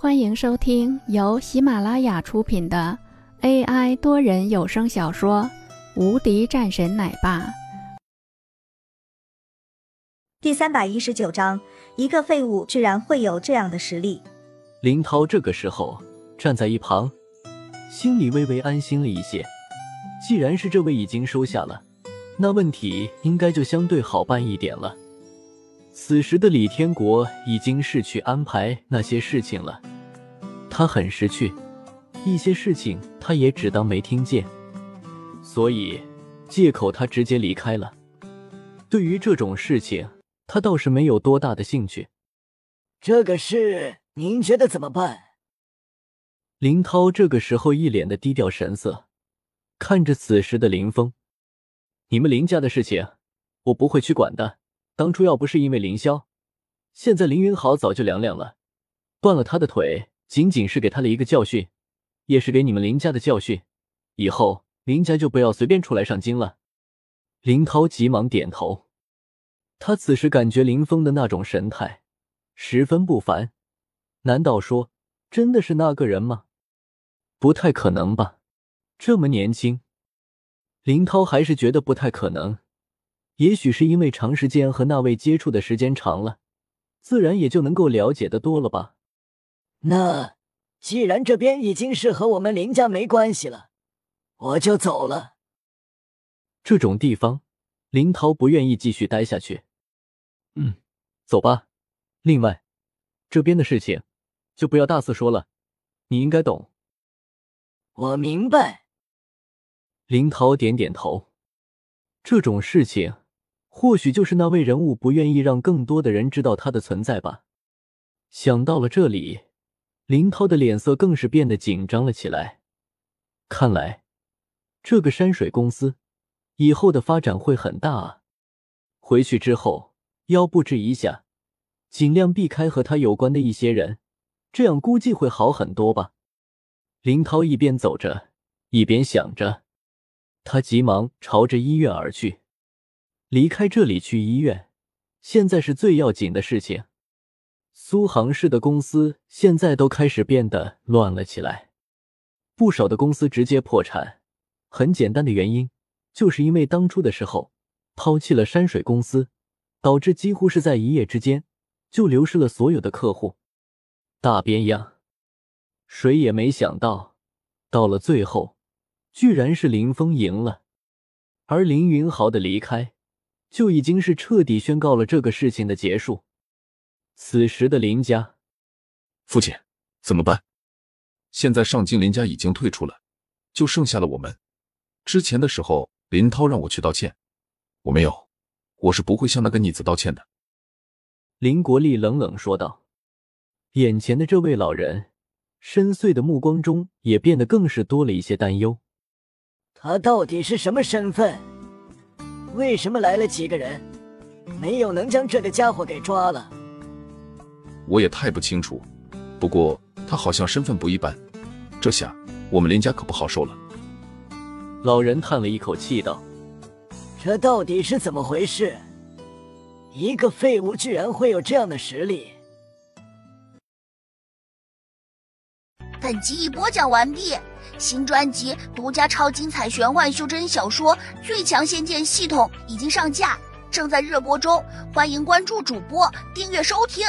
欢迎收听由喜马拉雅出品的 AI 多人有声小说《无敌战神奶爸》第三百一十九章：一个废物居然会有这样的实力。林涛这个时候站在一旁，心里微微安心了一些。既然是这位已经收下了，那问题应该就相对好办一点了。此时的李天国已经是去安排那些事情了，他很识趣，一些事情他也只当没听见，所以借口他直接离开了。对于这种事情，他倒是没有多大的兴趣。这个事您觉得怎么办？林涛这个时候一脸的低调神色，看着此时的林峰：“你们林家的事情，我不会去管的。”当初要不是因为林霄，现在林云豪早就凉凉了。断了他的腿，仅仅是给他了一个教训，也是给你们林家的教训。以后林家就不要随便出来上京了。林涛急忙点头。他此时感觉林峰的那种神态十分不凡。难道说真的是那个人吗？不太可能吧，这么年轻。林涛还是觉得不太可能。也许是因为长时间和那位接触的时间长了，自然也就能够了解的多了吧。那既然这边已经是和我们林家没关系了，我就走了。这种地方，林涛不愿意继续待下去。嗯，走吧。另外，这边的事情就不要大肆说了，你应该懂。我明白。林涛点点头。这种事情。或许就是那位人物不愿意让更多的人知道他的存在吧。想到了这里，林涛的脸色更是变得紧张了起来。看来，这个山水公司以后的发展会很大啊！回去之后要布置一下，尽量避开和他有关的一些人，这样估计会好很多吧。林涛一边走着，一边想着，他急忙朝着医院而去。离开这里去医院，现在是最要紧的事情。苏杭市的公司现在都开始变得乱了起来，不少的公司直接破产。很简单的原因，就是因为当初的时候抛弃了山水公司，导致几乎是在一夜之间就流失了所有的客户。大边样，谁也没想到，到了最后，居然是林峰赢了，而林云豪的离开。就已经是彻底宣告了这个事情的结束。此时的林家，父亲怎么办？现在上京林家已经退出了，就剩下了我们。之前的时候，林涛让我去道歉，我没有，我是不会向那个逆子道歉的。林国立冷冷说道。眼前的这位老人，深邃的目光中也变得更是多了一些担忧。他到底是什么身份？为什么来了几个人，没有能将这个家伙给抓了？我也太不清楚。不过他好像身份不一般，这下我们林家可不好受了。老人叹了一口气道：“这到底是怎么回事？一个废物居然会有这样的实力？”本集已播讲完毕。新专辑独家超精彩玄幻修真小说《最强仙剑系统》已经上架，正在热播中，欢迎关注主播，订阅收听。